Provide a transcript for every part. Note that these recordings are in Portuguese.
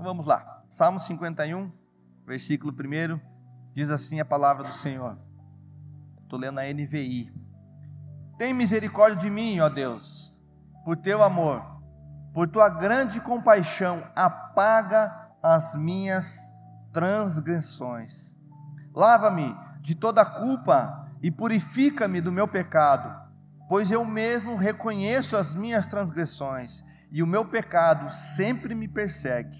Então vamos lá. Salmo 51, versículo 1, diz assim a palavra do Senhor. Estou lendo a NVI. Tem misericórdia de mim, ó Deus, por teu amor, por tua grande compaixão, apaga as minhas transgressões. Lava-me de toda culpa e purifica-me do meu pecado, pois eu mesmo reconheço as minhas transgressões e o meu pecado sempre me persegue.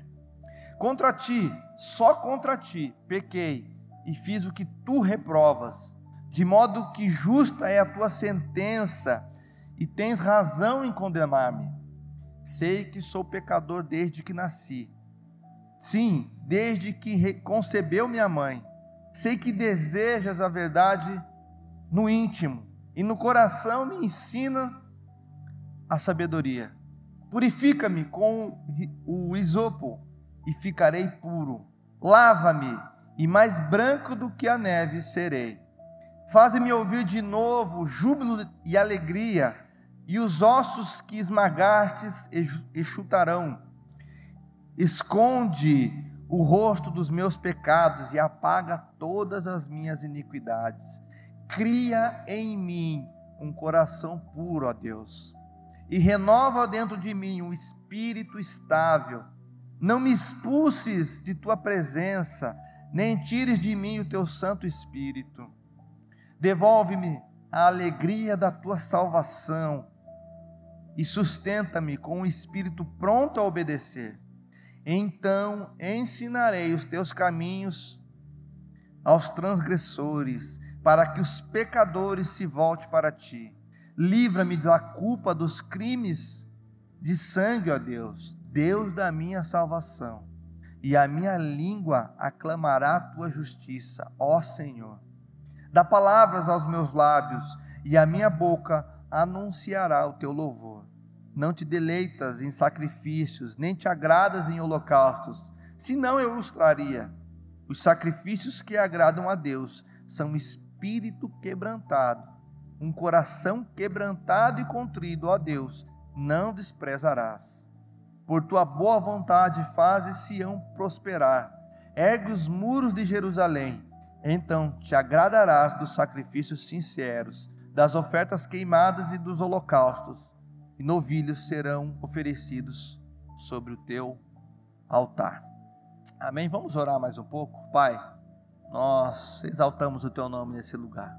Contra ti, só contra ti, pequei e fiz o que tu reprovas, de modo que justa é a tua sentença e tens razão em condenar-me. Sei que sou pecador desde que nasci. Sim, desde que concebeu minha mãe. Sei que desejas a verdade no íntimo e no coração me ensina a sabedoria. Purifica-me com o isopo e ficarei puro. Lava-me e mais branco do que a neve serei. Faze-me ouvir de novo júbilo e alegria, e os ossos que esmagastes enxutarão. Esconde o rosto dos meus pecados e apaga todas as minhas iniquidades. Cria em mim um coração puro, ó Deus, e renova dentro de mim um espírito estável. Não me expulses de tua presença, nem tires de mim o teu Santo Espírito. Devolve-me a alegria da tua salvação e sustenta-me com um espírito pronto a obedecer. Então ensinarei os teus caminhos aos transgressores para que os pecadores se voltem para ti. Livra-me da culpa dos crimes de sangue, ó Deus, Deus da minha salvação. E a minha língua aclamará a tua justiça, ó Senhor. Dá palavras aos meus lábios, e a minha boca anunciará o teu louvor. Não te deleitas em sacrifícios, nem te agradas em holocaustos, senão eu os traria. Os sacrifícios que agradam a Deus são espírito quebrantado, um coração quebrantado e contrido, ó Deus, não desprezarás. Por tua boa vontade fazes Sião prosperar, ergue os muros de Jerusalém, então te agradarás dos sacrifícios sinceros, das ofertas queimadas e dos holocaustos, e novilhos serão oferecidos sobre o teu altar. Amém? Vamos orar mais um pouco? Pai, nós exaltamos o teu nome nesse lugar.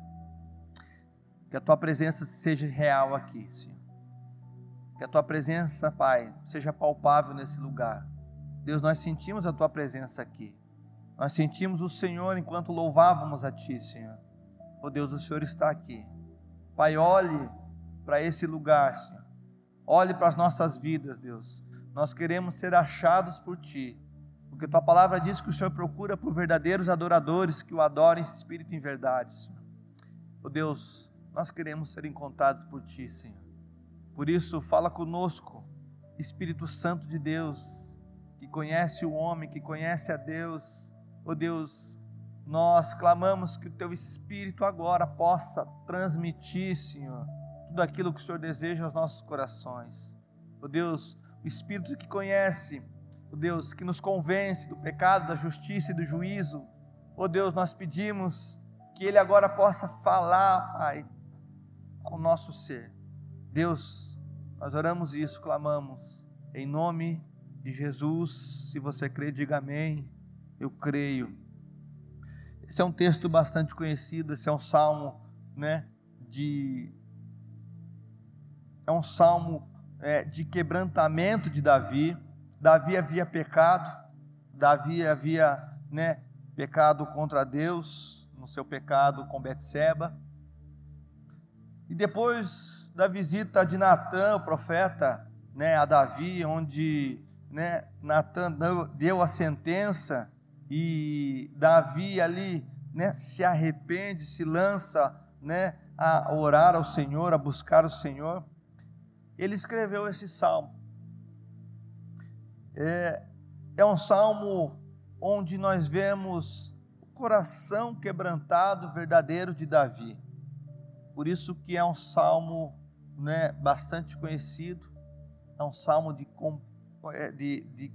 Que a tua presença seja real aqui, Senhor. Que a tua presença, Pai, seja palpável nesse lugar. Deus, nós sentimos a tua presença aqui. Nós sentimos o Senhor enquanto louvávamos a ti, Senhor. Oh Deus, o Senhor está aqui. Pai, olhe para esse lugar, Senhor. Olhe para as nossas vidas, Deus. Nós queremos ser achados por ti porque tua palavra diz que o Senhor procura por verdadeiros adoradores que o adorem em espírito e em verdade, Senhor. Oh Deus, nós queremos ser encontrados por ti, Senhor. Por isso, fala conosco, Espírito Santo de Deus, que conhece o homem, que conhece a Deus. Oh Deus, nós clamamos que o teu Espírito agora possa transmitir, Senhor, tudo aquilo que o Senhor deseja aos nossos corações. Oh Deus, o Espírito que conhece o Deus que nos convence do pecado, da justiça e do juízo. Ó Deus, nós pedimos que Ele agora possa falar, Pai, ao nosso ser. Deus, nós oramos isso, clamamos, em nome de Jesus. Se você crê, diga amém. Eu creio. Esse é um texto bastante conhecido, esse é um salmo, né, de é um salmo é, de quebrantamento de Davi. Davi havia pecado, Davi havia né, pecado contra Deus, no seu pecado com Betseba. E depois da visita de Natã, o profeta, né, a Davi, onde né, Natã deu a sentença e Davi ali né, se arrepende, se lança né, a orar ao Senhor, a buscar o Senhor. Ele escreveu esse salmo. É, é um salmo onde nós vemos o coração quebrantado verdadeiro de Davi. Por isso que é um salmo né, bastante conhecido, é um salmo de, é, de, de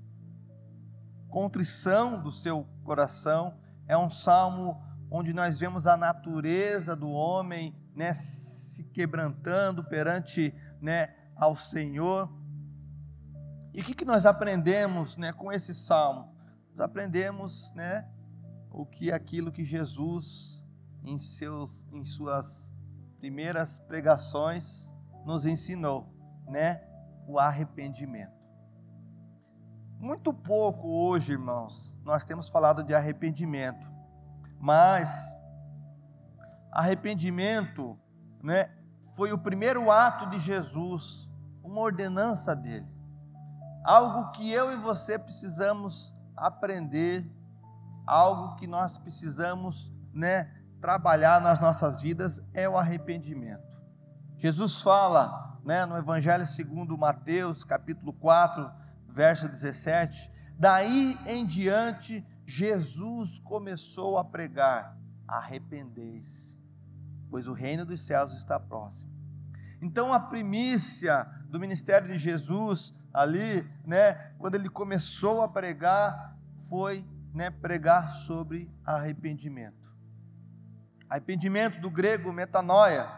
contrição do seu coração, é um salmo onde nós vemos a natureza do homem, né, se quebrantando perante, né, ao Senhor. E o que, que nós aprendemos, né, com esse salmo? Nós aprendemos, né, o que aquilo que Jesus em seus em suas primeiras pregações nos ensinou, né, o arrependimento. Muito pouco hoje, irmãos, nós temos falado de arrependimento, mas arrependimento, né, foi o primeiro ato de Jesus, uma ordenança dele. Algo que eu e você precisamos aprender, algo que nós precisamos, né, trabalhar nas nossas vidas é o arrependimento. Jesus fala, né, no Evangelho segundo Mateus, capítulo 4, verso 17. Daí em diante, Jesus começou a pregar: arrependei-se, pois o reino dos céus está próximo. Então a primícia do ministério de Jesus ali, né, quando ele começou a pregar, foi, né, pregar sobre arrependimento. Arrependimento do grego metanoia,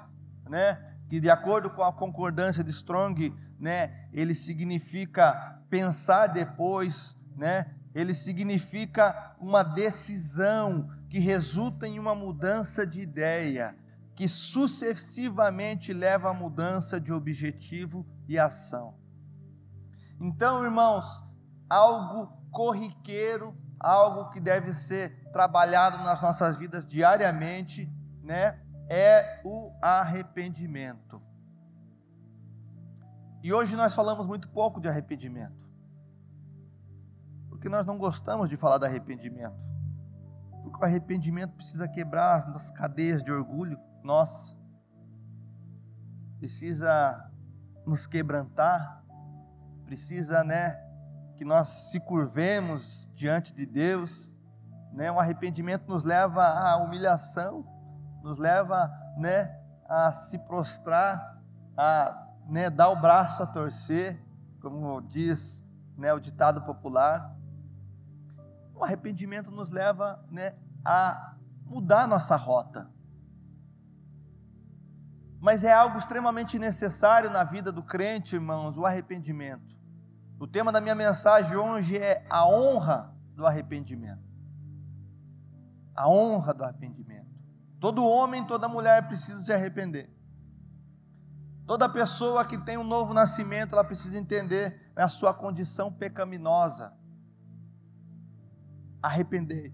né, que de acordo com a concordância de Strong, né, ele significa pensar depois, né? Ele significa uma decisão que resulta em uma mudança de ideia, que sucessivamente leva à mudança de objetivo e ação. Então, irmãos, algo corriqueiro, algo que deve ser trabalhado nas nossas vidas diariamente, né? É o arrependimento. E hoje nós falamos muito pouco de arrependimento. Porque nós não gostamos de falar de arrependimento. Porque o arrependimento precisa quebrar as cadeias de orgulho nossa. Precisa nos quebrantar. Precisa, né, que nós se curvemos diante de Deus. Né? O arrependimento nos leva à humilhação, nos leva, né, a se prostrar, a né, dar o braço a torcer, como diz né, o ditado popular. O arrependimento nos leva né, a mudar nossa rota. Mas é algo extremamente necessário na vida do crente, irmãos, o arrependimento. O tema da minha mensagem hoje é a honra do arrependimento. A honra do arrependimento. Todo homem, toda mulher precisa se arrepender. Toda pessoa que tem um novo nascimento, ela precisa entender a sua condição pecaminosa. Arrepender.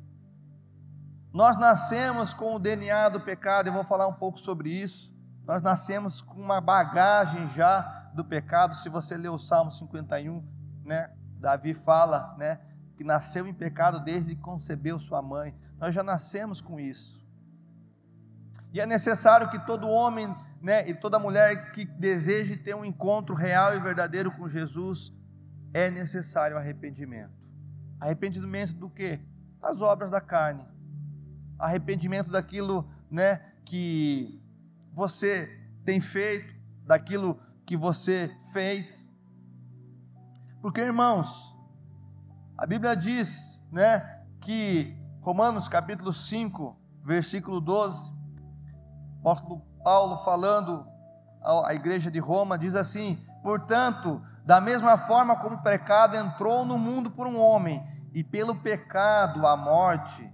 Nós nascemos com o DNA do pecado, eu vou falar um pouco sobre isso. Nós nascemos com uma bagagem já do pecado. Se você ler o Salmo 51, né, Davi fala, né, que nasceu em pecado desde que concebeu sua mãe. Nós já nascemos com isso. E é necessário que todo homem né, e toda mulher que deseje ter um encontro real e verdadeiro com Jesus, é necessário arrependimento. Arrependimento do que? Das obras da carne. Arrependimento daquilo, né, que você tem feito, daquilo que você fez. Porque, irmãos, a Bíblia diz, né, que Romanos capítulo 5, versículo 12, apóstolo Paulo falando à igreja de Roma, diz assim: Portanto, da mesma forma como o pecado entrou no mundo por um homem, e pelo pecado a morte,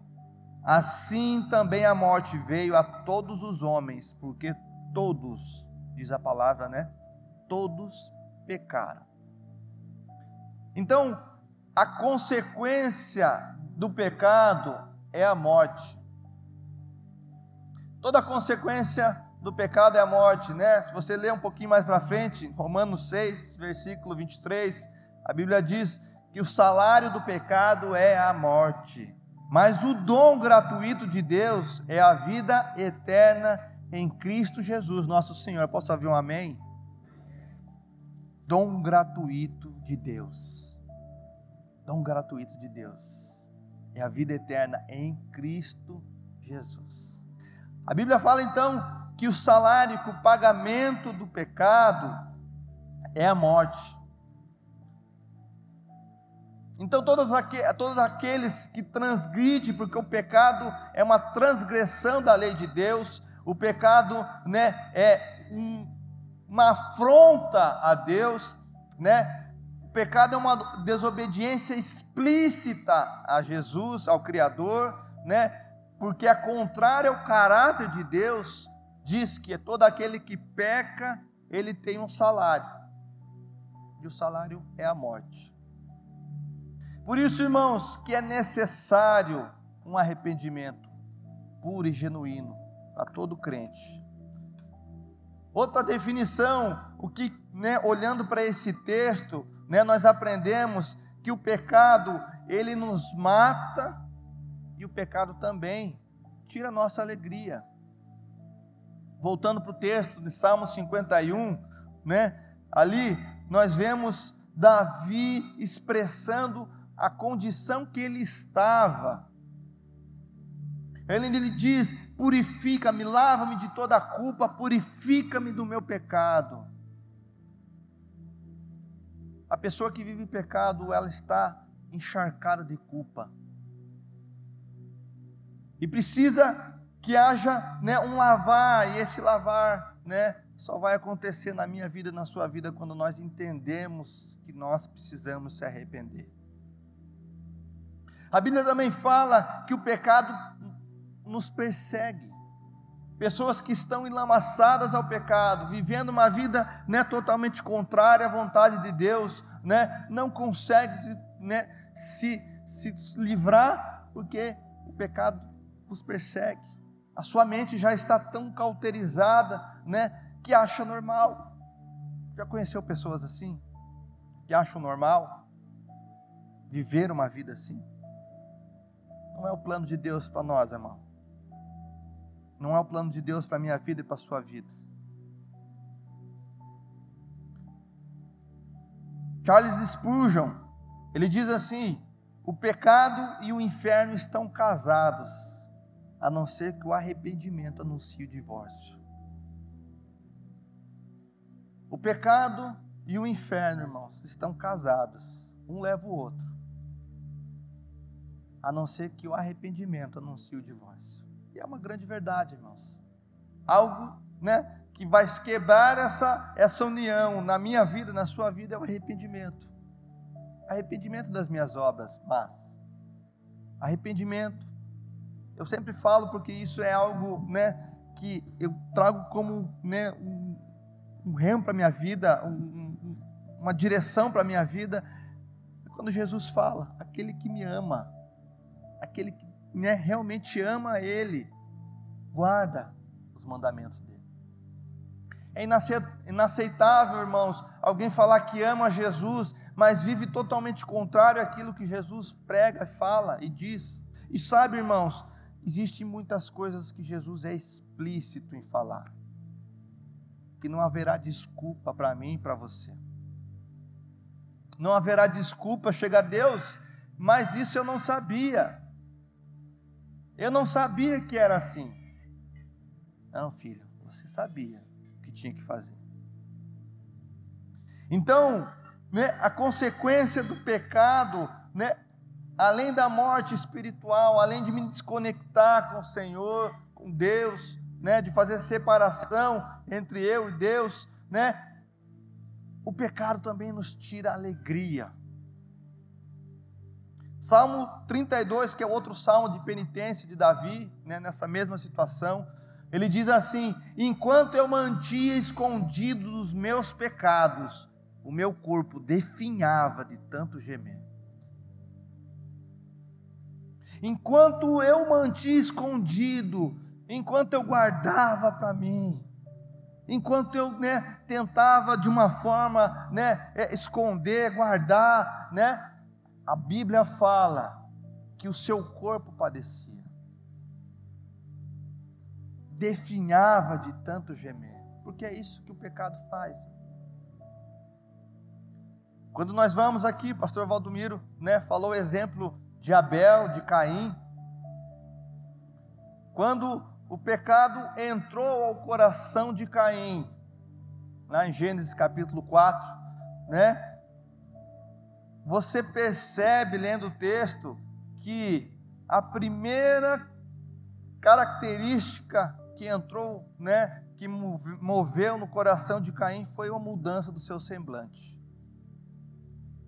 assim também a morte veio a todos os homens, porque todos, diz a palavra, né? Todos pecaram. Então, a consequência do pecado é a morte. Toda consequência do pecado é a morte, né? Se você ler um pouquinho mais para frente, Romanos 6, versículo 23, a Bíblia diz que o salário do pecado é a morte, mas o dom gratuito de Deus é a vida eterna em Cristo Jesus, nosso Senhor. Posso ouvir um amém? Dom gratuito de Deus. Dom gratuito de Deus. É a vida eterna em Cristo Jesus. A Bíblia fala então que o salário, que o pagamento do pecado é a morte. Então, todos, aqu todos aqueles que transgridem, porque o pecado é uma transgressão da lei de Deus, o pecado né, é um, uma afronta a Deus, né? o pecado é uma desobediência explícita a Jesus, ao Criador, né? Porque é contrária ao caráter de Deus, diz que todo aquele que peca, ele tem um salário, e o salário é a morte. Por isso, irmãos, que é necessário um arrependimento puro e genuíno para todo crente. Outra definição, o que, né, olhando para esse texto, né, nós aprendemos que o pecado ele nos mata e o pecado também tira a nossa alegria. Voltando para o texto de Salmo 51, né, ali nós vemos Davi expressando a condição que ele estava. Ele, ele diz: Purifica-me, lava-me de toda a culpa, purifica-me do meu pecado. A pessoa que vive em pecado, ela está encharcada de culpa. E precisa que haja né, um lavar, e esse lavar né, só vai acontecer na minha vida, na sua vida, quando nós entendemos que nós precisamos se arrepender. A Bíblia também fala que o pecado nos persegue. Pessoas que estão enlamaçadas ao pecado, vivendo uma vida né, totalmente contrária à vontade de Deus, né, não conseguem se, né, se, se livrar porque o pecado os persegue. A sua mente já está tão cauterizada né, que acha normal. Já conheceu pessoas assim? Que acham normal viver uma vida assim? Não é o plano de Deus para nós, irmão. Não é o plano de Deus para minha vida e para sua vida. Charles Spurgeon, ele diz assim: o pecado e o inferno estão casados, a não ser que o arrependimento anuncie o divórcio. O pecado e o inferno, irmãos, estão casados, um leva o outro a não ser que o arrependimento anuncie o divórcio. E é uma grande verdade, irmãos. Algo, né, que vai quebrar essa essa união na minha vida, na sua vida é o arrependimento. Arrependimento das minhas obras, mas arrependimento. Eu sempre falo porque isso é algo, né, que eu trago como, né, um, um remo para minha vida, um, uma direção para minha vida. Quando Jesus fala, aquele que me ama, aquele que né, realmente ama Ele, guarda os mandamentos dele. É inaceitável, irmãos, alguém falar que ama Jesus, mas vive totalmente contrário àquilo que Jesus prega, fala e diz. E sabe, irmãos, existem muitas coisas que Jesus é explícito em falar, que não haverá desculpa para mim e para você. Não haverá desculpa, chega a Deus, mas isso eu não sabia. Eu não sabia que era assim. Não, filho, você sabia o que tinha que fazer. Então, né, a consequência do pecado, né, além da morte espiritual, além de me desconectar com o Senhor, com Deus, né, de fazer separação entre eu e Deus, né, o pecado também nos tira a alegria. Salmo 32, que é outro salmo de penitência de Davi, né, nessa mesma situação, ele diz assim: Enquanto eu mantia escondidos os meus pecados, o meu corpo definhava de tanto gemer. Enquanto eu mantia escondido, enquanto eu guardava para mim, enquanto eu né, tentava de uma forma né, é, esconder, guardar, né, a Bíblia fala que o seu corpo padecia, definhava de tanto gemer, porque é isso que o pecado faz. Quando nós vamos aqui, pastor Valdomiro, né, falou o exemplo de Abel, de Caim. Quando o pecado entrou ao coração de Caim, lá em Gênesis capítulo 4, né? você percebe lendo o texto que a primeira característica que entrou, né, que moveu no coração de Caim foi uma mudança do seu semblante.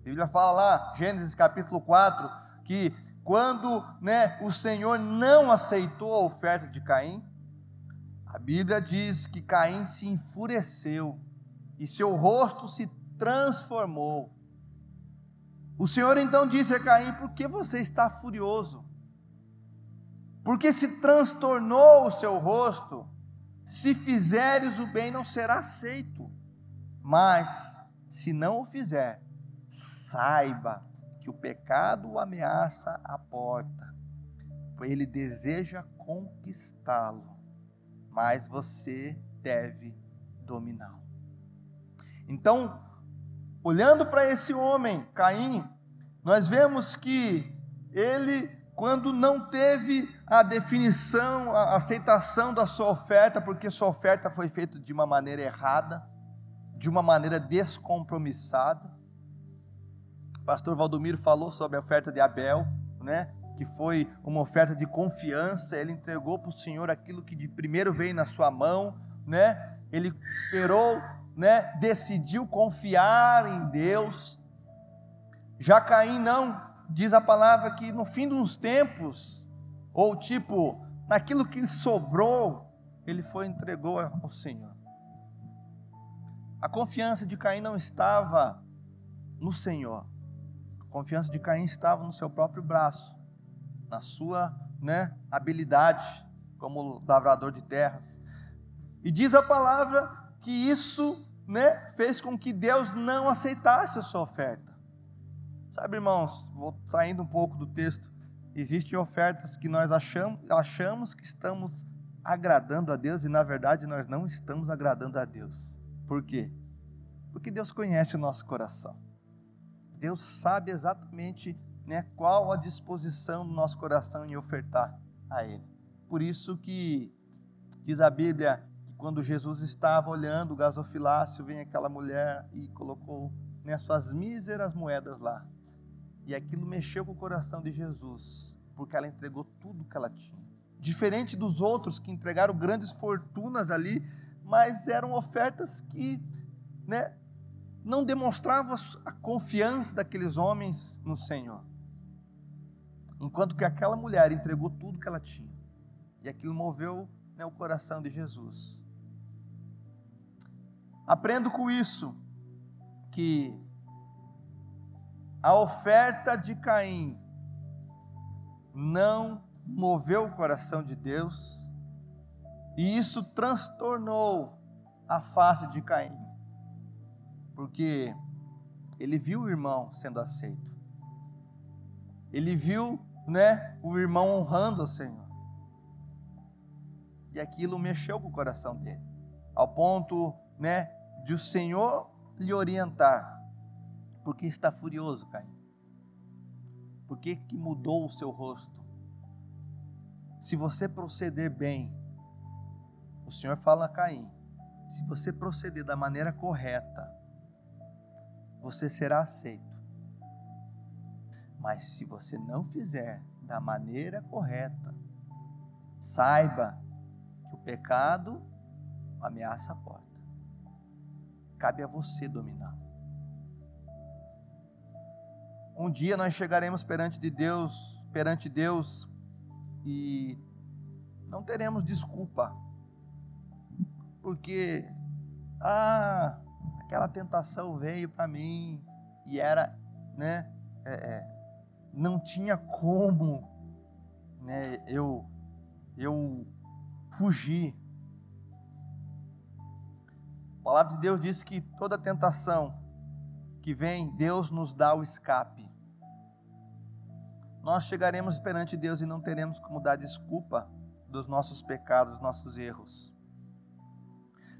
A Bíblia fala lá, Gênesis capítulo 4, que quando né, o Senhor não aceitou a oferta de Caim, a Bíblia diz que Caim se enfureceu e seu rosto se transformou. O Senhor então disse a Caim: Por que você está furioso? Porque se transtornou o seu rosto? Se fizeres o bem, não será aceito. Mas, se não o fizer, saiba que o pecado ameaça a porta, pois ele deseja conquistá-lo, mas você deve dominá-lo. Então, olhando para esse homem, Caim, nós vemos que ele, quando não teve a definição, a aceitação da sua oferta, porque sua oferta foi feita de uma maneira errada, de uma maneira descompromissada, pastor Valdomiro falou sobre a oferta de Abel, né? que foi uma oferta de confiança, ele entregou para o Senhor aquilo que de primeiro veio na sua mão, né? ele esperou, né? decidiu confiar em Deus. Já Caim não, diz a palavra que no fim dos tempos, ou tipo, naquilo que sobrou, ele foi entregou ao Senhor. A confiança de Caim não estava no Senhor, confiança de Caim estava no seu próprio braço, na sua né, habilidade como lavrador de terras. E diz a palavra que isso né, fez com que Deus não aceitasse a sua oferta. Sabe, irmãos, vou saindo um pouco do texto. Existem ofertas que nós achamos, achamos que estamos agradando a Deus e na verdade nós não estamos agradando a Deus. Por quê? Porque Deus conhece o nosso coração. Deus sabe exatamente né, qual a disposição do nosso coração em ofertar a Ele. Por isso que diz a Bíblia que quando Jesus estava olhando o gasofilácio, vem aquela mulher e colocou né, suas míseras moedas lá. E aquilo mexeu com o coração de Jesus, porque ela entregou tudo que ela tinha. Diferente dos outros que entregaram grandes fortunas ali, mas eram ofertas que né, não demonstrava a confiança daqueles homens no Senhor. Enquanto que aquela mulher entregou tudo que ela tinha. E aquilo moveu né, o coração de Jesus. Aprendo com isso que a oferta de Caim não moveu o coração de Deus, e isso transtornou a face de Caim porque ele viu o irmão sendo aceito. Ele viu, né, o irmão honrando o Senhor. E aquilo mexeu com o coração dele, ao ponto, né, de o Senhor lhe orientar. Porque está furioso, Caim? Por que, que mudou o seu rosto? Se você proceder bem, o Senhor fala a Caim, se você proceder da maneira correta, você será aceito. Mas se você não fizer da maneira correta, saiba que o pecado ameaça a porta. Cabe a você dominá-lo. Um dia nós chegaremos perante de Deus, perante Deus e não teremos desculpa. Porque ah, aquela tentação veio para mim e era, né, é, é, não tinha como, né, eu, eu fugir. A palavra de Deus diz que toda tentação que vem, Deus nos dá o escape. Nós chegaremos perante Deus e não teremos como dar desculpa dos nossos pecados, dos nossos erros.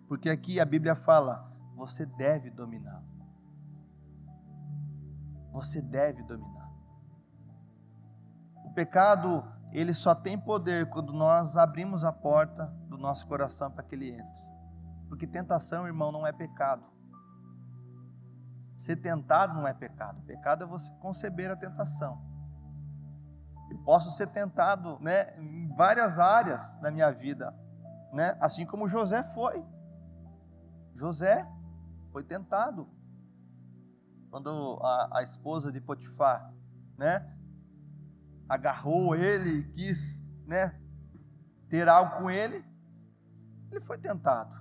Porque aqui a Bíblia fala: você deve dominar. Você deve dominar. O pecado, ele só tem poder quando nós abrimos a porta do nosso coração para que ele entre. Porque tentação, irmão, não é pecado. Ser tentado não é pecado. Pecado é você conceber a tentação. Eu posso ser tentado, né, em várias áreas da minha vida, né? Assim como José foi. José foi tentado. Quando a, a esposa de Potifar, né, agarrou ele quis, né, ter algo com ele, ele foi tentado.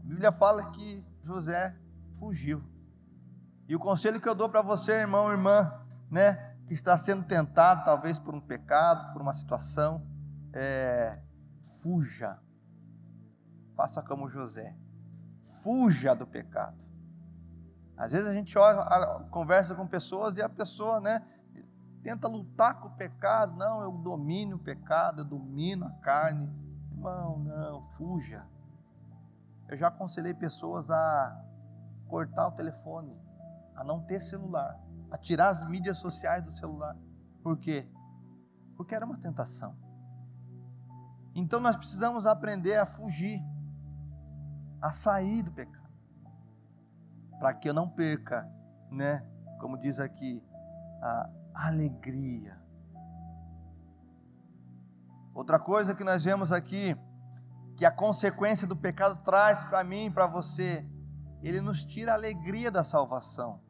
A Bíblia fala que José fugiu. E o conselho que eu dou para você, irmão, irmã, né, que está sendo tentado, talvez por um pecado, por uma situação, é, fuja. Faça como José. Fuja do pecado. Às vezes a gente olha, conversa com pessoas e a pessoa, né, tenta lutar com o pecado. Não, eu domino o pecado, eu domino a carne. Irmão, não, fuja. Eu já aconselhei pessoas a cortar o telefone, a não ter celular, a tirar as mídias sociais do celular. Por quê? Porque era uma tentação. Então nós precisamos aprender a fugir, a sair do pecado, para que eu não perca, né? Como diz aqui, a alegria. Outra coisa que nós vemos aqui, que a consequência do pecado traz para mim e para você, ele nos tira a alegria da salvação.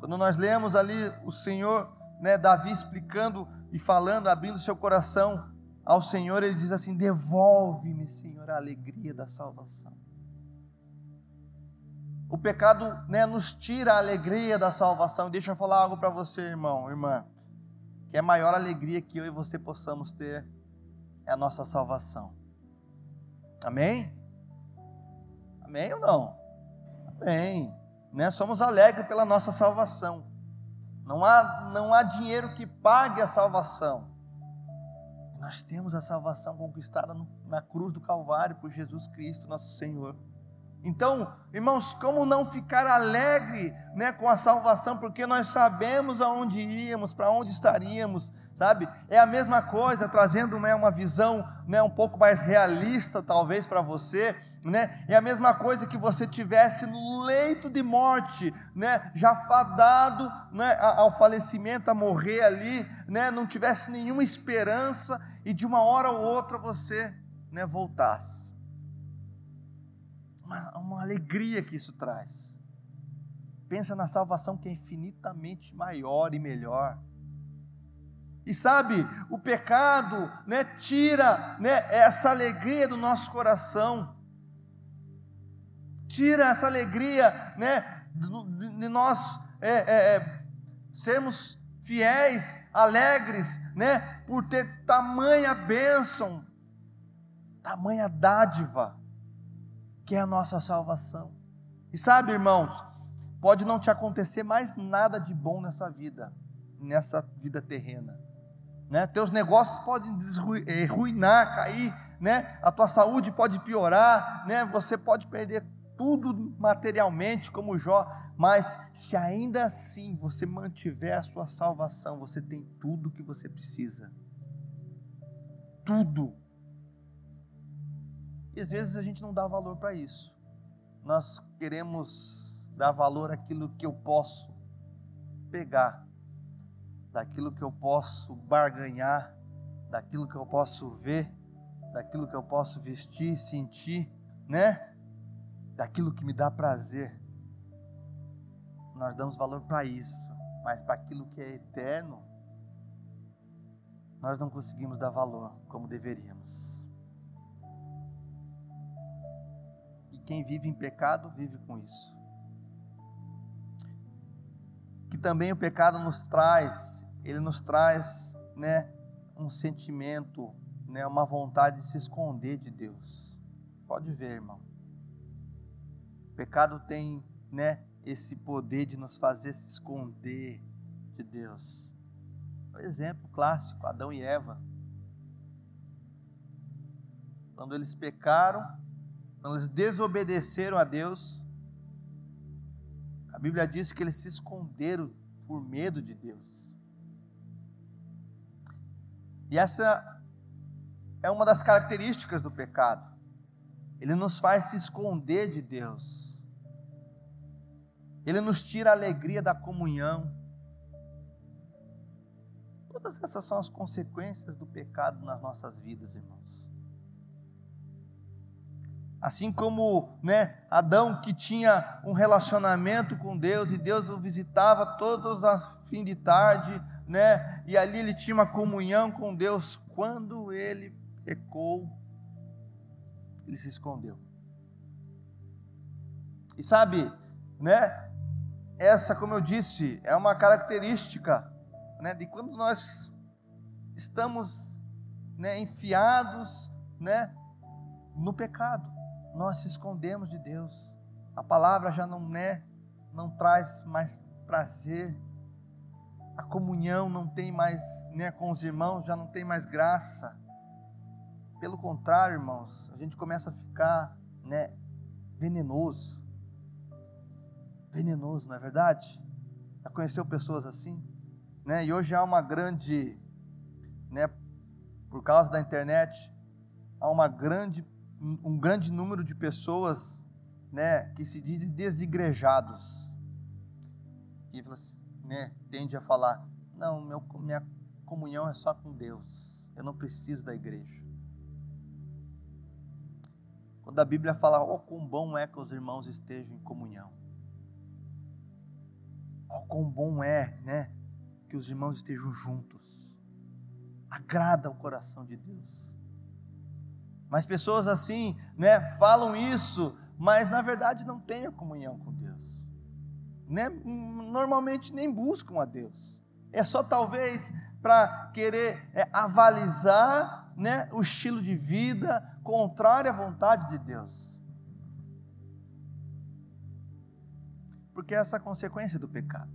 Quando nós lemos ali o Senhor, né, Davi explicando e falando, abrindo seu coração ao Senhor, ele diz assim: Devolve-me, Senhor, a alegria da salvação. O pecado né, nos tira a alegria da salvação. Deixa eu falar algo para você, irmão, irmã. Que é a maior alegria que eu e você possamos ter é a nossa salvação. Amém? Amém ou não? Amém. Né? Somos alegres pela nossa salvação. Não há, não há dinheiro que pague a salvação. Nós temos a salvação conquistada na cruz do Calvário por Jesus Cristo, nosso Senhor. Então, irmãos, como não ficar alegre né, com a salvação, porque nós sabemos aonde íamos, para onde estaríamos, sabe? É a mesma coisa, trazendo né, uma visão né, um pouco mais realista, talvez, para você. Né? É a mesma coisa que você tivesse no leito de morte, né? já fadado né, ao falecimento, a morrer ali, né? não tivesse nenhuma esperança e de uma hora ou outra você né, voltasse uma, uma alegria que isso traz. Pensa na salvação que é infinitamente maior e melhor. E sabe, o pecado né, tira né, essa alegria do nosso coração, tira essa alegria né, de, nós é, é, é, sermos fiéis, alegres, né, por ter tamanha bênção, tamanha dádiva que é a nossa salvação. E sabe, irmãos, pode não te acontecer mais nada de bom nessa vida, nessa vida terrena. Né? Teus negócios podem eh, ruinar, cair, né? A tua saúde pode piorar, né? Você pode perder tudo materialmente, como Jó, mas se ainda assim você mantiver a sua salvação, você tem tudo que você precisa. Tudo. E às vezes a gente não dá valor para isso. Nós queremos dar valor àquilo que eu posso pegar, daquilo que eu posso barganhar, daquilo que eu posso ver, daquilo que eu posso vestir, sentir, né? Daquilo que me dá prazer. Nós damos valor para isso, mas para aquilo que é eterno, nós não conseguimos dar valor como deveríamos. Quem vive em pecado vive com isso. Que também o pecado nos traz, ele nos traz, né, um sentimento, né, uma vontade de se esconder de Deus. Pode ver, irmão. O pecado tem, né, esse poder de nos fazer se esconder de Deus. Um exemplo clássico, Adão e Eva. Quando eles pecaram, quando eles desobedeceram a Deus, a Bíblia diz que eles se esconderam por medo de Deus. E essa é uma das características do pecado. ele nos faz se esconder de Deus, ele nos tira a alegria da comunhão. Todas essas são as consequências do pecado nas nossas vidas, irmãos. Assim como né, Adão que tinha um relacionamento com Deus e Deus o visitava todos a fim de tarde, né, e ali ele tinha uma comunhão com Deus. Quando ele pecou, ele se escondeu. E sabe, né, essa, como eu disse, é uma característica né, de quando nós estamos né, enfiados né, no pecado nós se escondemos de Deus. A palavra já não é, não traz mais prazer. A comunhão não tem mais, né, com os irmãos já não tem mais graça. Pelo contrário, irmãos, a gente começa a ficar, né, venenoso. Venenoso, não é verdade? Já conheceu pessoas assim? Né? E hoje há uma grande, né, por causa da internet, há uma grande um grande número de pessoas né, que se dizem desigrejados. Que né, tende a falar: não, meu, minha comunhão é só com Deus, eu não preciso da igreja. Quando a Bíblia fala, oh, quão bom é que os irmãos estejam em comunhão. Oh, quão bom é, né, que os irmãos estejam juntos. Agrada o coração de Deus. Mas pessoas assim, né, falam isso, mas na verdade não têm a comunhão com Deus. Né? Normalmente nem buscam a Deus. É só talvez para querer é, avalizar né, o estilo de vida contrário à vontade de Deus. Porque essa é a consequência do pecado.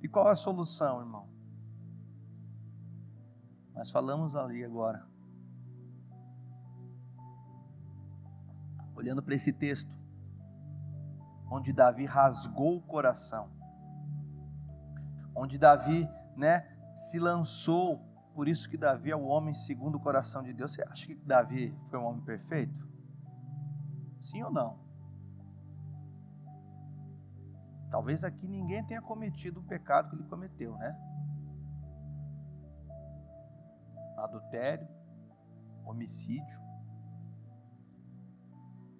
E qual é a solução, irmão? Nós falamos ali agora. Olhando para esse texto, onde Davi rasgou o coração, onde Davi, né, se lançou, por isso que Davi é o homem segundo o coração de Deus. Você acha que Davi foi um homem perfeito? Sim ou não? Talvez aqui ninguém tenha cometido o pecado que ele cometeu, né? adultério, homicídio.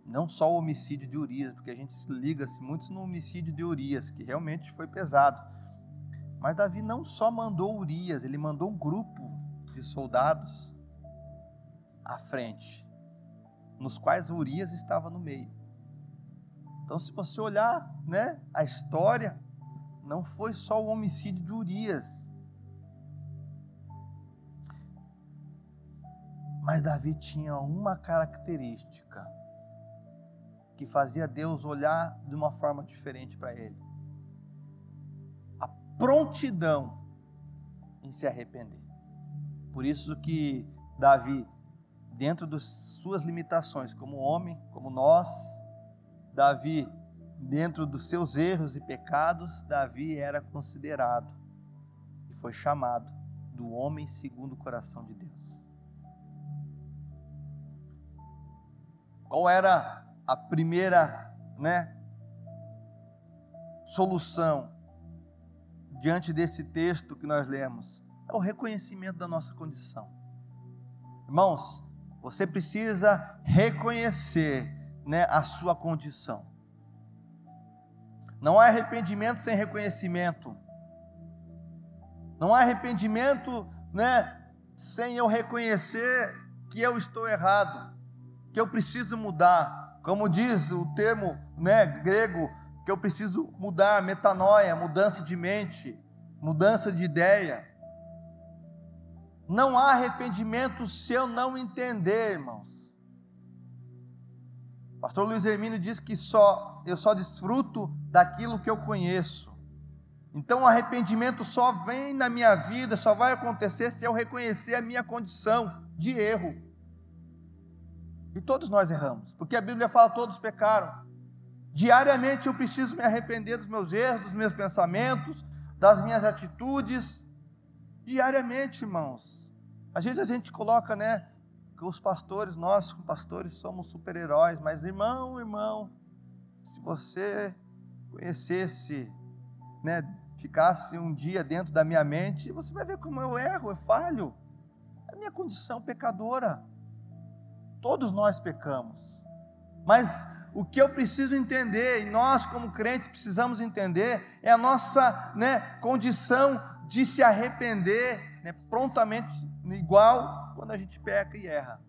Não só o homicídio de Urias, porque a gente liga-se muito no homicídio de Urias, que realmente foi pesado. Mas Davi não só mandou Urias, ele mandou um grupo de soldados à frente, nos quais Urias estava no meio. Então, se você olhar né, a história, não foi só o homicídio de Urias, Mas Davi tinha uma característica que fazia Deus olhar de uma forma diferente para ele: a prontidão em se arrepender. Por isso que Davi, dentro das suas limitações como homem, como nós, Davi, dentro dos seus erros e pecados, Davi era considerado e foi chamado do homem segundo o coração de Deus. Qual era a primeira, né, solução diante desse texto que nós lemos? É o reconhecimento da nossa condição. Irmãos, você precisa reconhecer, né, a sua condição. Não há arrependimento sem reconhecimento. Não há arrependimento, né, sem eu reconhecer que eu estou errado que eu preciso mudar. Como diz o termo né, grego, que eu preciso mudar, metanoia, mudança de mente, mudança de ideia. Não há arrependimento se eu não entender, irmãos. Pastor Luiz Hermínio diz que só eu só desfruto daquilo que eu conheço. Então o arrependimento só vem na minha vida, só vai acontecer se eu reconhecer a minha condição de erro. E todos nós erramos, porque a Bíblia fala todos pecaram. Diariamente eu preciso me arrepender dos meus erros, dos meus pensamentos, das minhas atitudes. Diariamente, irmãos. Às vezes a gente coloca, né, que os pastores, nós pastores somos super-heróis, mas irmão, irmão, se você conhecesse, né, ficasse um dia dentro da minha mente, você vai ver como eu erro, eu falho. É a minha condição pecadora. Todos nós pecamos. Mas o que eu preciso entender, e nós como crentes precisamos entender, é a nossa né, condição de se arrepender né, prontamente, igual quando a gente peca e erra.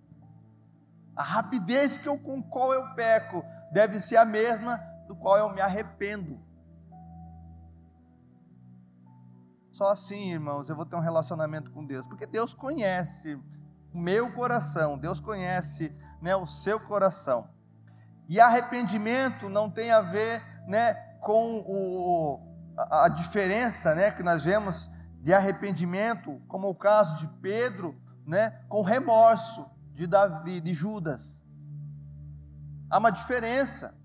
A rapidez que eu, com qual eu peco deve ser a mesma do qual eu me arrependo. Só assim, irmãos, eu vou ter um relacionamento com Deus, porque Deus conhece o meu coração, Deus conhece né, o seu coração. E arrependimento não tem a ver né, com o, a, a diferença né, que nós vemos de arrependimento, como o caso de Pedro, né, com remorso de, Davi, de Judas. Há uma diferença,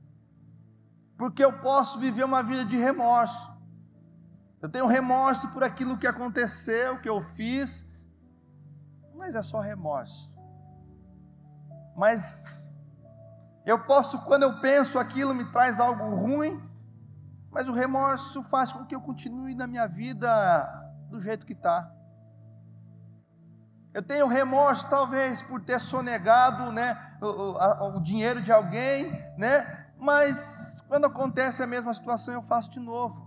porque eu posso viver uma vida de remorso. Eu tenho remorso por aquilo que aconteceu, que eu fiz, mas é só remorso. Mas eu posso, quando eu penso aquilo, me traz algo ruim, mas o remorso faz com que eu continue na minha vida do jeito que está. Eu tenho remorso, talvez, por ter sonegado né, o, o, o dinheiro de alguém, né, mas quando acontece a mesma situação, eu faço de novo.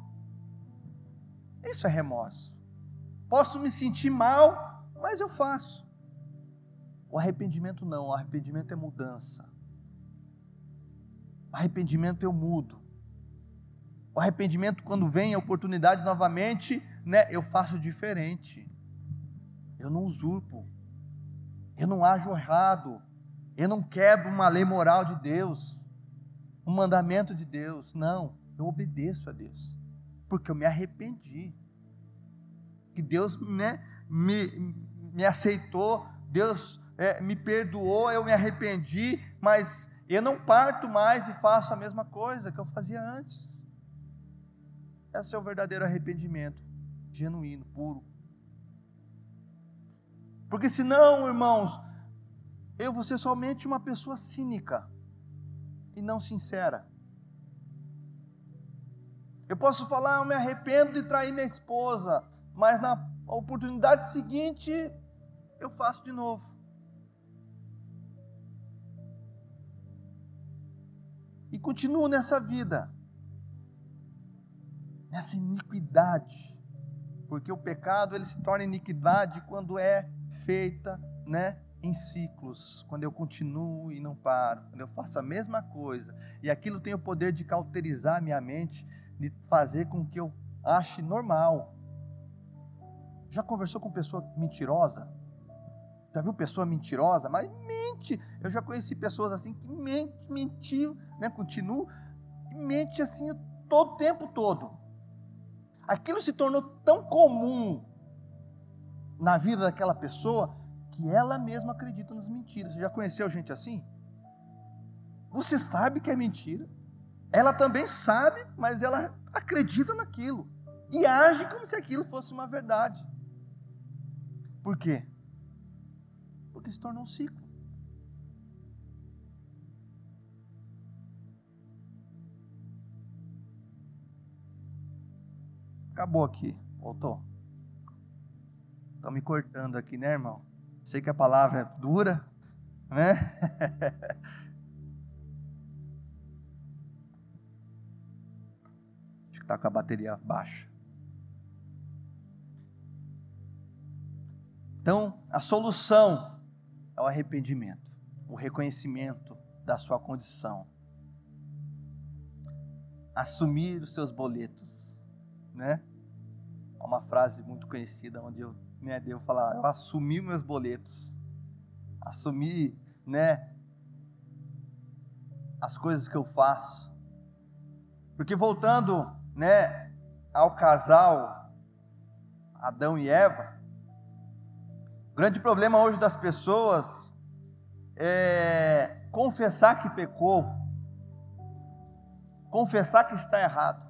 Isso é remorso. Posso me sentir mal, mas eu faço. O arrependimento não, o arrependimento é mudança. O arrependimento eu mudo. O arrependimento, quando vem a oportunidade novamente, né, eu faço diferente. Eu não usurpo. Eu não ajo errado. Eu não quebro uma lei moral de Deus, um mandamento de Deus. Não, eu obedeço a Deus, porque eu me arrependi. Que Deus né, me, me aceitou, Deus é, me perdoou, eu me arrependi, mas eu não parto mais e faço a mesma coisa que eu fazia antes. Esse é o verdadeiro arrependimento, genuíno, puro. Porque senão, irmãos, eu vou ser somente uma pessoa cínica e não sincera. Eu posso falar, eu me arrependo de trair minha esposa, mas na oportunidade seguinte eu faço de novo. E continuo nessa vida, nessa iniquidade, porque o pecado ele se torna iniquidade quando é feita, né, em ciclos, quando eu continuo e não paro, quando eu faço a mesma coisa, e aquilo tem o poder de cauterizar minha mente, de fazer com que eu ache normal. Já conversou com pessoa mentirosa? Já viu pessoa mentirosa? Mas mente. Eu já conheci pessoas assim que mente, mentiu, né? Continua, mente assim todo o tempo todo. Aquilo se tornou tão comum na vida daquela pessoa que ela mesma acredita nas mentiras. Você já conheceu gente assim? Você sabe que é mentira. Ela também sabe, mas ela acredita naquilo e age como se aquilo fosse uma verdade. Por quê? Porque se torna um ciclo. Acabou aqui. Voltou. Estão me cortando aqui, né, irmão? Sei que a palavra é dura, né? Acho que está com a bateria baixa. Então, a solução é o arrependimento, o reconhecimento da sua condição. Assumir os seus boletos, né? Uma frase muito conhecida onde eu né, devo falar, eu assumi meus boletos, assumi, né, as coisas que eu faço. Porque voltando, né, ao casal Adão e Eva, o grande problema hoje das pessoas é confessar que pecou, confessar que está errado.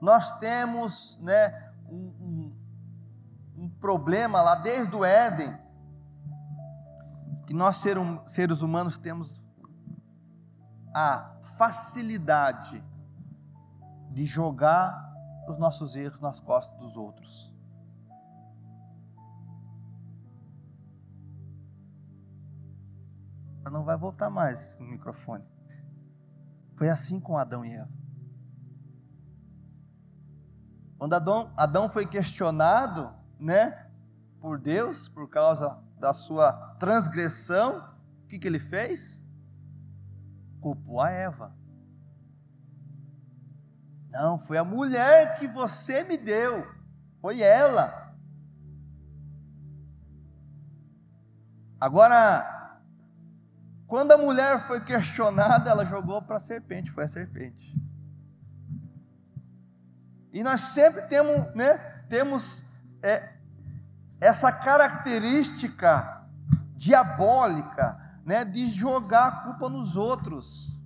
Nós temos, né, um problema lá desde o Éden, que nós seres humanos temos a facilidade de jogar os nossos erros nas costas dos outros. Não vai voltar mais no microfone. Foi assim com Adão e Eva. Quando Adão, Adão foi questionado, né, por Deus, por causa da sua transgressão, o que, que ele fez? Culpou a Eva. Não, foi a mulher que você me deu. Foi ela. Agora, quando a mulher foi questionada, ela jogou para a serpente, foi a serpente. E nós sempre temos, né, temos é, essa característica diabólica, né, de jogar a culpa nos outros,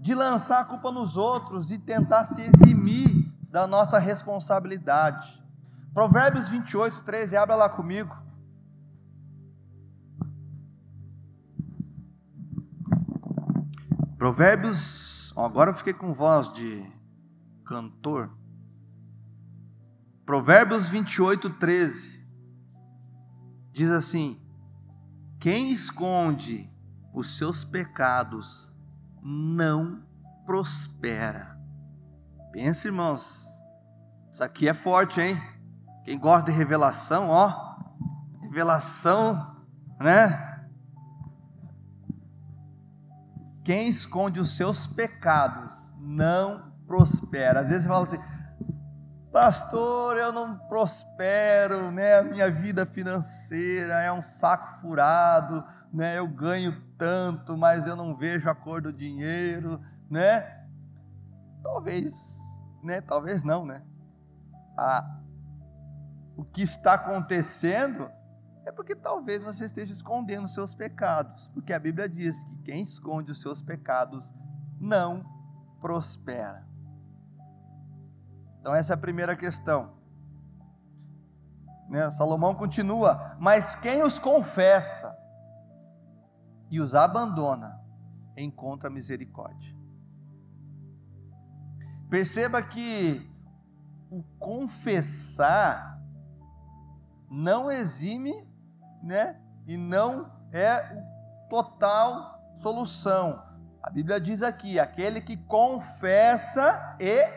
de lançar a culpa nos outros e tentar se eximir da nossa responsabilidade. Provérbios 28, 13, abra lá comigo. Provérbios, agora eu fiquei com voz de cantor. Provérbios 28, 13 diz assim: Quem esconde os seus pecados não prospera. Pensa, irmãos, isso aqui é forte, hein? Quem gosta de revelação, ó, revelação, né? Quem esconde os seus pecados não prospera. Às vezes você fala assim, Pastor, eu não prospero, né? A minha vida financeira é um saco furado, né? Eu ganho tanto, mas eu não vejo a cor do dinheiro, né? Talvez, né? Talvez não, né? O que está acontecendo é porque talvez você esteja escondendo os seus pecados, porque a Bíblia diz que quem esconde os seus pecados não prospera. Então, essa é a primeira questão. Né? Salomão continua: Mas quem os confessa e os abandona, encontra misericórdia. Perceba que o confessar não exime, né? E não é total solução. A Bíblia diz aqui: aquele que confessa e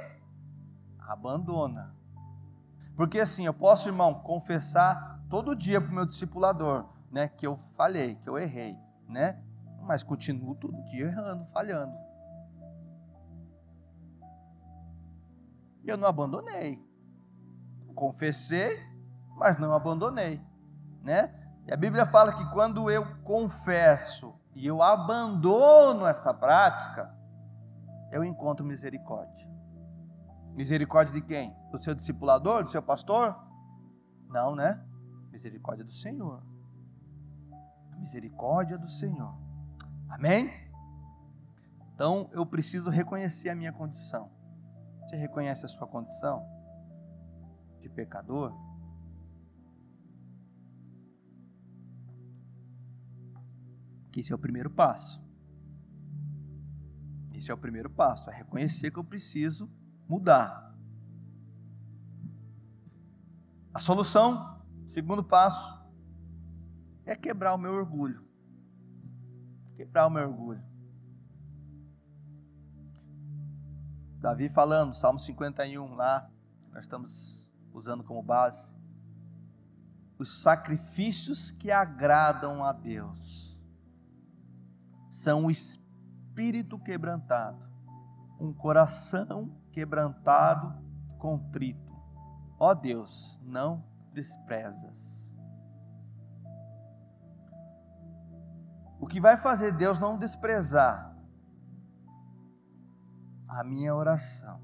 abandona. Porque assim, eu posso, irmão, confessar todo dia para o meu discipulador, né, que eu falhei, que eu errei, né? Mas continuo todo dia errando, falhando. Eu não abandonei. Confessei, mas não abandonei, né? E a Bíblia fala que quando eu confesso e eu abandono essa prática, eu encontro misericórdia. Misericórdia de quem? Do seu discipulador, do seu pastor? Não, né? Misericórdia do Senhor. misericórdia do Senhor. Amém? Então eu preciso reconhecer a minha condição. Você reconhece a sua condição de pecador? Esse é o primeiro passo. Esse é o primeiro passo, é reconhecer que eu preciso mudar. A solução, segundo passo, é quebrar o meu orgulho. Quebrar o meu orgulho. Davi falando, Salmo 51 lá, nós estamos usando como base. Os sacrifícios que agradam a Deus são o espírito quebrantado, um coração quebrantado, contrito. Ó Deus, não desprezas. O que vai fazer Deus não desprezar a minha oração?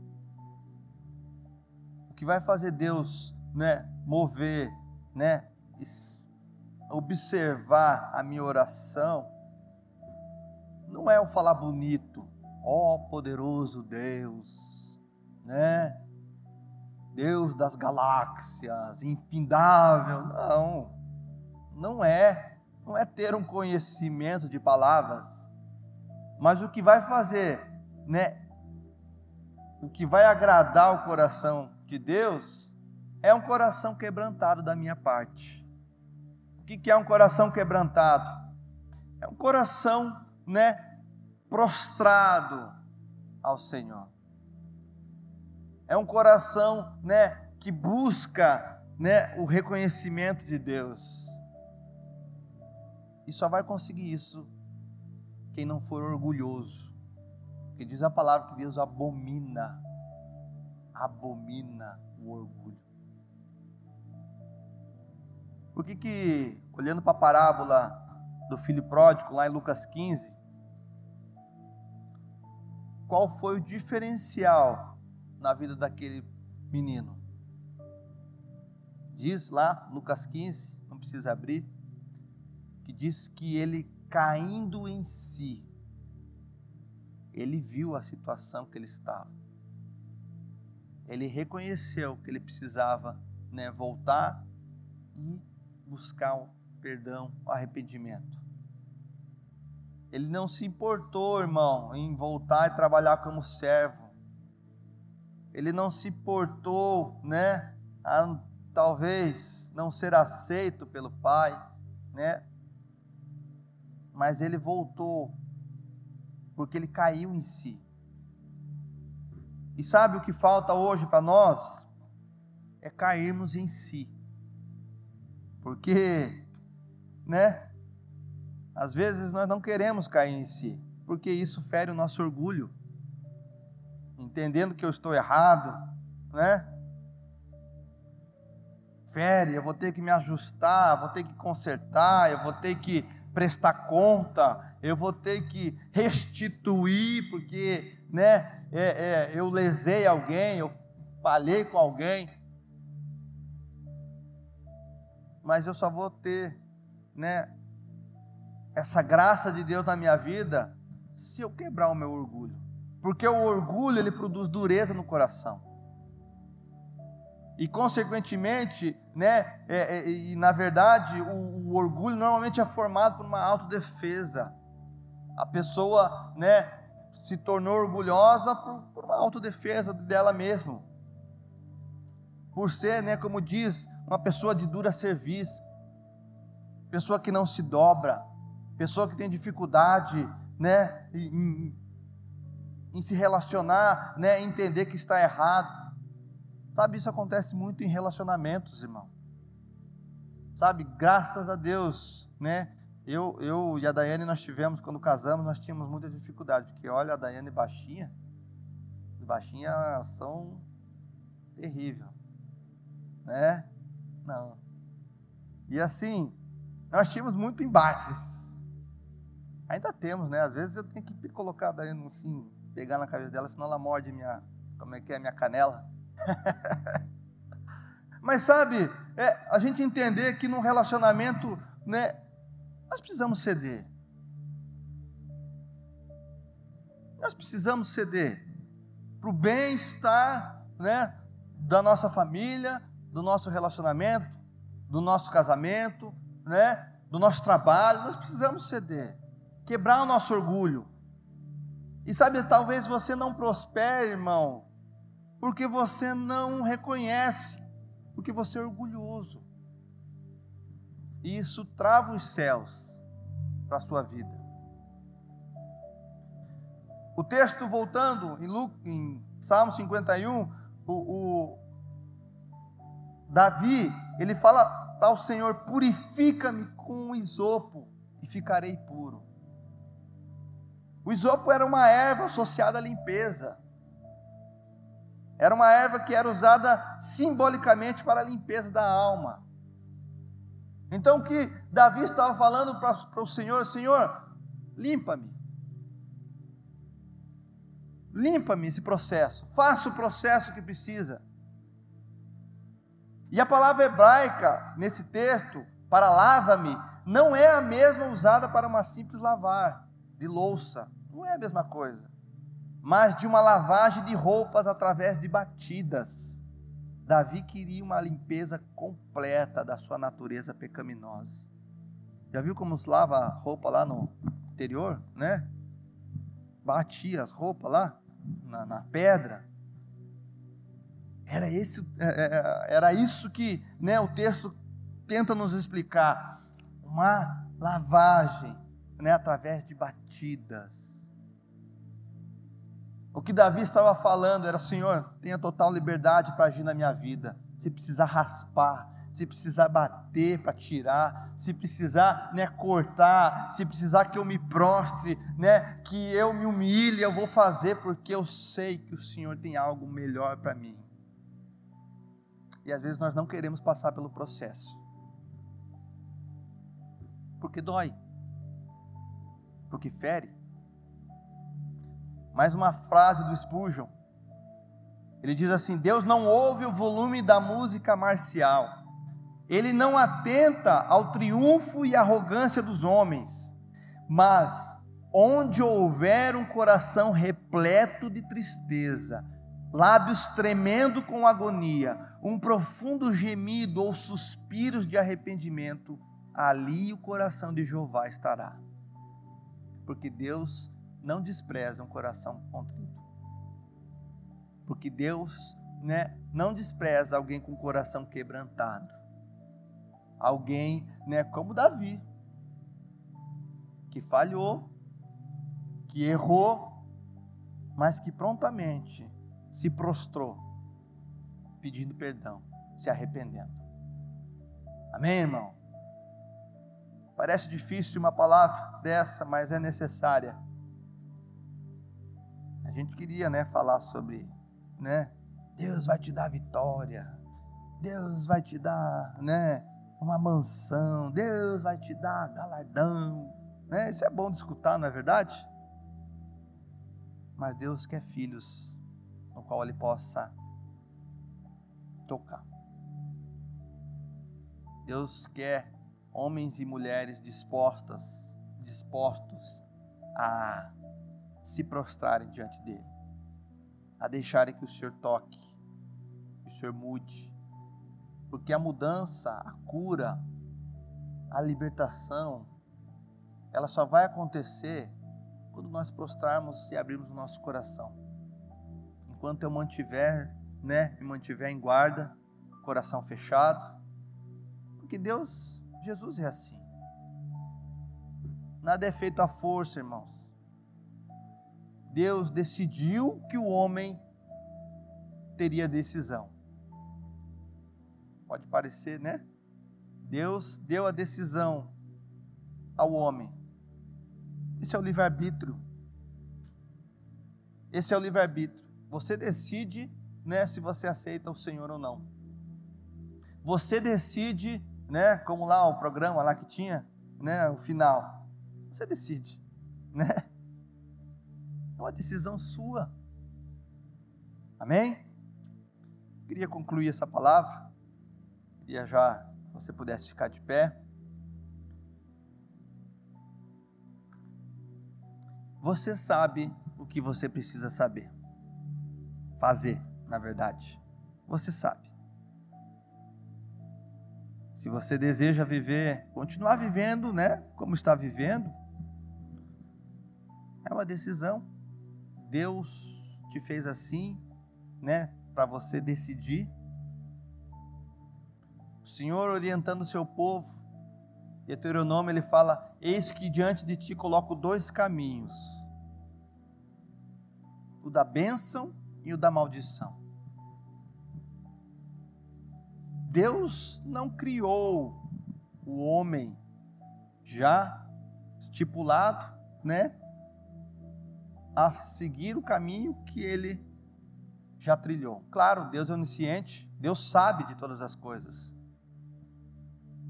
O que vai fazer Deus, né, mover, né, observar a minha oração? Não é o falar bonito, ó poderoso Deus, né? Deus das galáxias, infindável. Não, não é, não é ter um conhecimento de palavras, mas o que vai fazer, né? O que vai agradar o coração de Deus é um coração quebrantado da minha parte. O que é um coração quebrantado? É um coração, né, prostrado ao Senhor. É um coração, né, que busca, né, o reconhecimento de Deus. E só vai conseguir isso quem não for orgulhoso. Porque diz a palavra que Deus abomina, abomina o orgulho. Por que que, olhando para a parábola do filho pródigo, lá em Lucas 15, qual foi o diferencial na vida daquele menino? Diz lá, Lucas 15, não precisa abrir, que diz que ele caindo em si, ele viu a situação que ele estava. Ele reconheceu que ele precisava né, voltar e buscar o perdão, o arrependimento. Ele não se importou, irmão, em voltar e trabalhar como servo. Ele não se importou, né, a talvez não ser aceito pelo pai, né? Mas ele voltou porque ele caiu em si. E sabe o que falta hoje para nós? É cairmos em si. Porque, né? Às vezes nós não queremos cair em si, porque isso fere o nosso orgulho. Entendendo que eu estou errado, né? Fere, eu vou ter que me ajustar, vou ter que consertar, eu vou ter que prestar conta, eu vou ter que restituir, porque né, é, é, eu lesei alguém, eu falhei com alguém. Mas eu só vou ter né, essa graça de Deus na minha vida se eu quebrar o meu orgulho. Porque o orgulho ele produz dureza no coração. E consequentemente, né, é, é, e na verdade, o, o, orgulho normalmente é formado por uma autodefesa. A pessoa, né, se tornou orgulhosa por, por uma autodefesa dela mesma. Por ser, né, como diz, uma pessoa de dura serviço, pessoa que não se dobra, pessoa que tem dificuldade, né, em, em se relacionar, né, entender que está errado. Sabe, isso acontece muito em relacionamentos, irmão. Sabe, graças a Deus, né? Eu, eu e a Daiane, nós tivemos, quando casamos, nós tínhamos muita dificuldade, porque olha, a Daiane baixinha, baixinha são terrível, né? Não. E assim, nós tínhamos muito embates. Ainda temos, né? Às vezes eu tenho que colocar a Daiane assim, pegar na cabeça dela, senão ela morde minha, como é que é, minha canela. Mas sabe, é, a gente entender que num relacionamento, né, nós precisamos ceder. Nós precisamos ceder para o bem-estar né, da nossa família, do nosso relacionamento, do nosso casamento, né, do nosso trabalho. Nós precisamos ceder, quebrar o nosso orgulho. E sabe, talvez você não prospere, irmão, porque você não reconhece, porque você é orgulhoso. E isso trava os céus para a sua vida. O texto, voltando em, Lu, em Salmo 51, o, o Davi, ele fala ao Senhor: purifica-me com o isopo e ficarei puro. O isopo era uma erva associada à limpeza. Era uma erva que era usada simbolicamente para a limpeza da alma. Então que Davi estava falando para, para o Senhor, Senhor, limpa-me. Limpa-me esse processo, faça o processo que precisa. E a palavra hebraica nesse texto, para lava-me, não é a mesma usada para uma simples lavar de louça. Não é a mesma coisa mas de uma lavagem de roupas através de batidas. Davi queria uma limpeza completa da sua natureza pecaminosa. Já viu como se lava a roupa lá no interior, né? Batia as roupas lá na, na pedra. Era, esse, é, é, é, era isso que né, o texto tenta nos explicar. Uma lavagem né, através de batidas. O que Davi estava falando era: Senhor, tenha total liberdade para agir na minha vida. Se precisar raspar, se precisar bater para tirar, se precisar né, cortar, se precisar que eu me prostre, né, que eu me humilhe, eu vou fazer, porque eu sei que o Senhor tem algo melhor para mim. E às vezes nós não queremos passar pelo processo. Porque dói. Porque fere. Mais uma frase do Spurgeon. Ele diz assim: Deus não ouve o volume da música marcial. Ele não atenta ao triunfo e arrogância dos homens. Mas onde houver um coração repleto de tristeza, lábios tremendo com agonia, um profundo gemido ou suspiros de arrependimento, ali o coração de Jeová estará. Porque Deus não despreza um coração contrito. Porque Deus né, não despreza alguém com o coração quebrantado. Alguém né, como Davi, que falhou, que errou, mas que prontamente se prostrou, pedindo perdão, se arrependendo. Amém, irmão? Parece difícil uma palavra dessa, mas é necessária. A gente queria, né, falar sobre, né, Deus vai te dar vitória. Deus vai te dar, né, uma mansão. Deus vai te dar galardão, né? Isso é bom de escutar, não é verdade? Mas Deus quer filhos no qual ele possa tocar. Deus quer homens e mulheres dispostas, dispostos a se prostrarem diante dele, a deixarem que o Senhor toque, que o Senhor mude, porque a mudança, a cura, a libertação, ela só vai acontecer quando nós prostrarmos e abrirmos o nosso coração enquanto eu mantiver, né, me mantiver em guarda, coração fechado. Porque Deus, Jesus é assim. Nada é feito à força, irmãos. Deus decidiu que o homem teria decisão. Pode parecer, né? Deus deu a decisão ao homem. Esse é o livre-arbítrio. Esse é o livre-arbítrio. Você decide né, se você aceita o Senhor ou não. Você decide, né, como lá o programa lá que tinha, né, o final. Você decide, né? É uma decisão sua. Amém? Queria concluir essa palavra. Queria já você pudesse ficar de pé. Você sabe o que você precisa saber fazer, na verdade. Você sabe. Se você deseja viver, continuar vivendo, né, como está vivendo, é uma decisão. Deus te fez assim, né, para você decidir. O Senhor orientando o seu povo, Deuteronômio ele fala: Eis que diante de ti coloco dois caminhos: o da bênção e o da maldição. Deus não criou o homem já estipulado, né, a seguir o caminho que ele já trilhou. Claro, Deus é onisciente, Deus sabe de todas as coisas.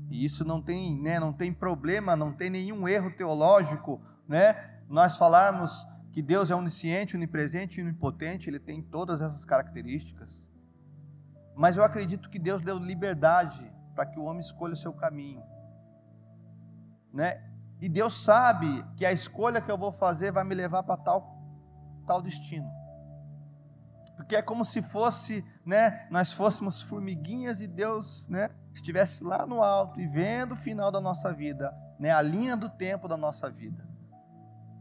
E isso não tem, né, não tem problema, não tem nenhum erro teológico, né? Nós falarmos que Deus é onisciente, onipresente e onipotente, ele tem todas essas características. Mas eu acredito que Deus deu liberdade para que o homem escolha o seu caminho. Né? E Deus sabe que a escolha que eu vou fazer vai me levar para tal tal destino. Porque é como se fosse, né, nós fôssemos formiguinhas e Deus, né, estivesse lá no alto e vendo o final da nossa vida né, a linha do tempo da nossa vida.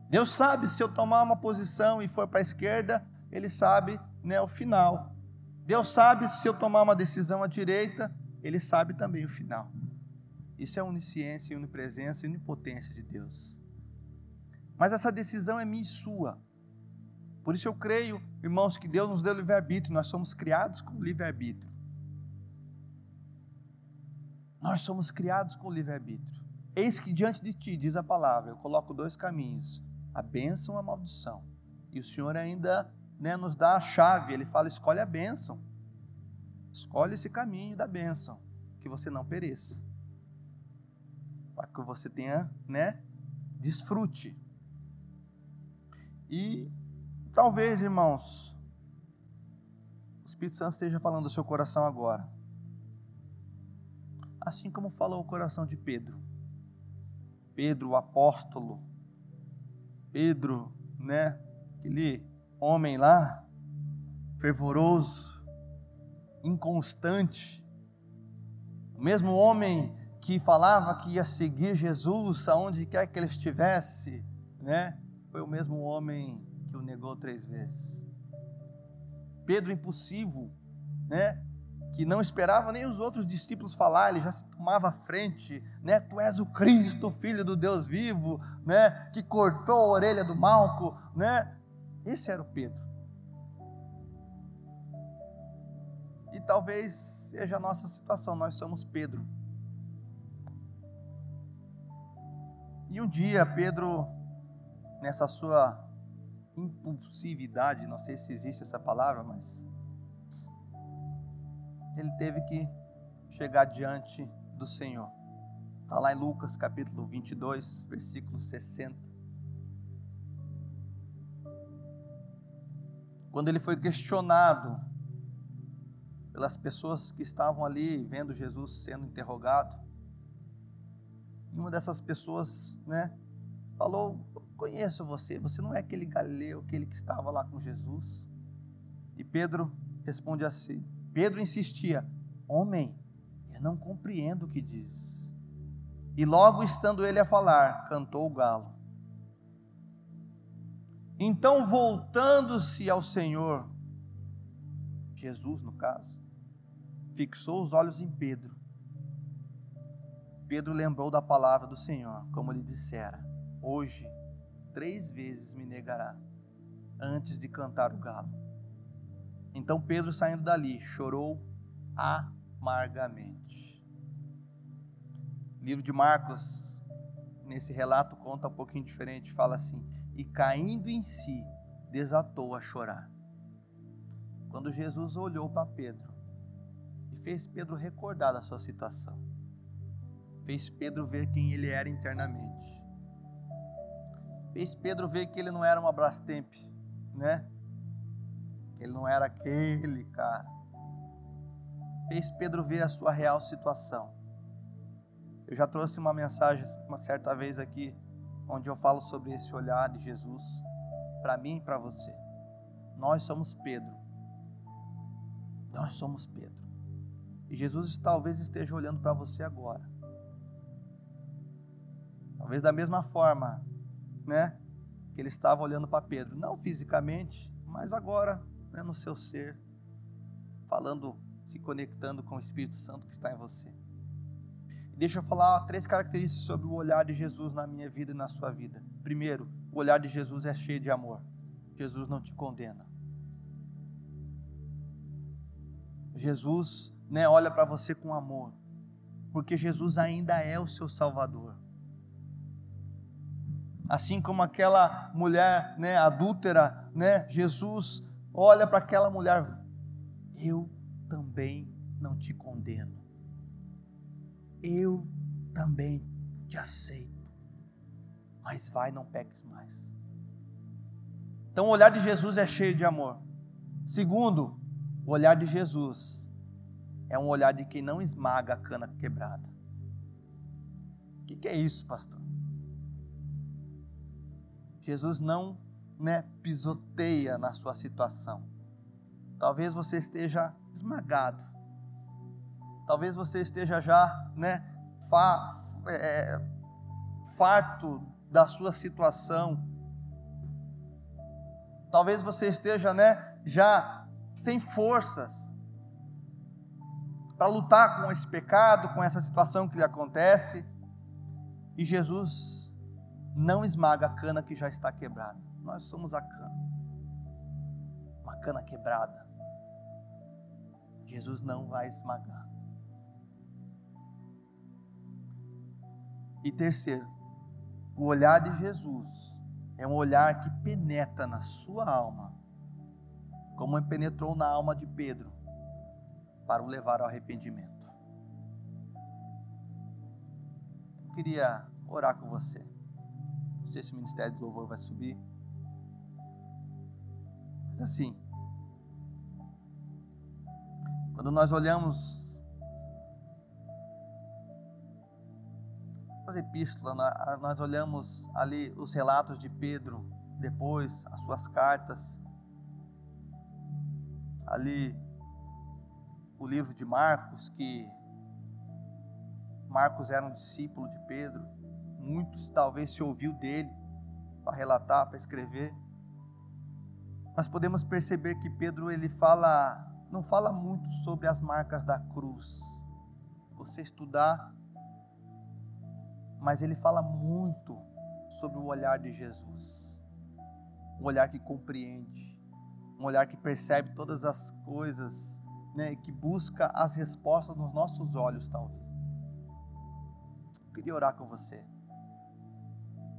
Deus sabe se eu tomar uma posição e for para a esquerda, Ele sabe né, o final. Deus sabe se eu tomar uma decisão à direita, Ele sabe também o final. Isso é onisciência, onipresença e onipotência de Deus. Mas essa decisão é minha e sua. Por isso eu creio, irmãos, que Deus nos deu livre-arbítrio, nós somos criados com livre-arbítrio. Nós somos criados com livre-arbítrio. Eis que diante de ti, diz a palavra, eu coloco dois caminhos: a bênção e a maldição. E o Senhor ainda né, nos dá a chave, ele fala: escolhe a bênção. Escolhe esse caminho da bênção, que você não pereça. Para que você tenha, né, desfrute. E talvez, irmãos, o Espírito Santo esteja falando do seu coração agora. Assim como falou o coração de Pedro. Pedro, o apóstolo. Pedro, né? Aquele homem lá, fervoroso, inconstante. O mesmo homem que falava que ia seguir Jesus aonde quer que ele estivesse, né? Foi o mesmo homem que o negou três vezes. Pedro impulsivo, né? Que não esperava nem os outros discípulos falar, ele já se tomava à frente, né? Tu és o Cristo, filho do Deus vivo, né? Que cortou a orelha do Malco, né? Esse era o Pedro. E talvez seja a nossa situação, nós somos Pedro. E um dia Pedro, nessa sua impulsividade, não sei se existe essa palavra, mas ele teve que chegar diante do Senhor. Está lá em Lucas capítulo 22, versículo 60. Quando ele foi questionado pelas pessoas que estavam ali vendo Jesus sendo interrogado, uma dessas pessoas, né, falou: Conheço você, você não é aquele galileu, aquele que estava lá com Jesus. E Pedro responde assim: Pedro insistia: Homem, eu não compreendo o que diz. E logo estando ele a falar, cantou o galo. Então, voltando-se ao Senhor, Jesus no caso, fixou os olhos em Pedro. Pedro lembrou da palavra do Senhor, como lhe dissera: Hoje, três vezes me negará, antes de cantar o galo. Então Pedro, saindo dali, chorou amargamente. O livro de Marcos, nesse relato, conta um pouquinho diferente. Fala assim: E caindo em si, desatou a chorar. Quando Jesus olhou para Pedro e fez Pedro recordar da sua situação, fez Pedro ver quem ele era internamente, fez Pedro ver que ele não era uma Brastemp, né? Ele não era aquele cara. Fez Pedro ver a sua real situação. Eu já trouxe uma mensagem uma certa vez aqui, onde eu falo sobre esse olhar de Jesus para mim e para você. Nós somos Pedro. Nós somos Pedro. E Jesus talvez esteja olhando para você agora. Talvez da mesma forma, né? Que ele estava olhando para Pedro, não fisicamente, mas agora né, no seu ser, falando, se conectando com o Espírito Santo que está em você. Deixa eu falar três características sobre o olhar de Jesus na minha vida e na sua vida. Primeiro, o olhar de Jesus é cheio de amor. Jesus não te condena. Jesus né, olha para você com amor, porque Jesus ainda é o seu Salvador. Assim como aquela mulher né, adúltera, né, Jesus olha para aquela mulher, eu também não te condeno. Eu também te aceito. Mas vai, não peques mais. Então o olhar de Jesus é cheio de amor. Segundo, o olhar de Jesus é um olhar de quem não esmaga a cana quebrada. O que, que é isso, pastor? Jesus não né, pisoteia na sua situação. Talvez você esteja esmagado. Talvez você esteja já, né, fa, é, farto da sua situação. Talvez você esteja, né, já sem forças para lutar com esse pecado, com essa situação que lhe acontece. E Jesus não esmaga a cana que já está quebrada. Nós somos a cana. Uma cana quebrada. Jesus não vai esmagar. E terceiro, o olhar de Jesus é um olhar que penetra na sua alma, como penetrou na alma de Pedro, para o levar ao arrependimento. Eu queria orar com você. Não sei se o ministério de louvor vai subir. Mas assim, quando nós olhamos as epístolas, nós olhamos ali os relatos de Pedro, depois as suas cartas, ali o livro de Marcos, que Marcos era um discípulo de Pedro, muitos talvez se ouviu dele para relatar, para escrever. Nós podemos perceber que Pedro ele fala, não fala muito sobre as marcas da cruz. Você estudar, mas ele fala muito sobre o olhar de Jesus. Um olhar que compreende, um olhar que percebe todas as coisas, né, que busca as respostas nos nossos olhos, talvez. Eu queria orar com você.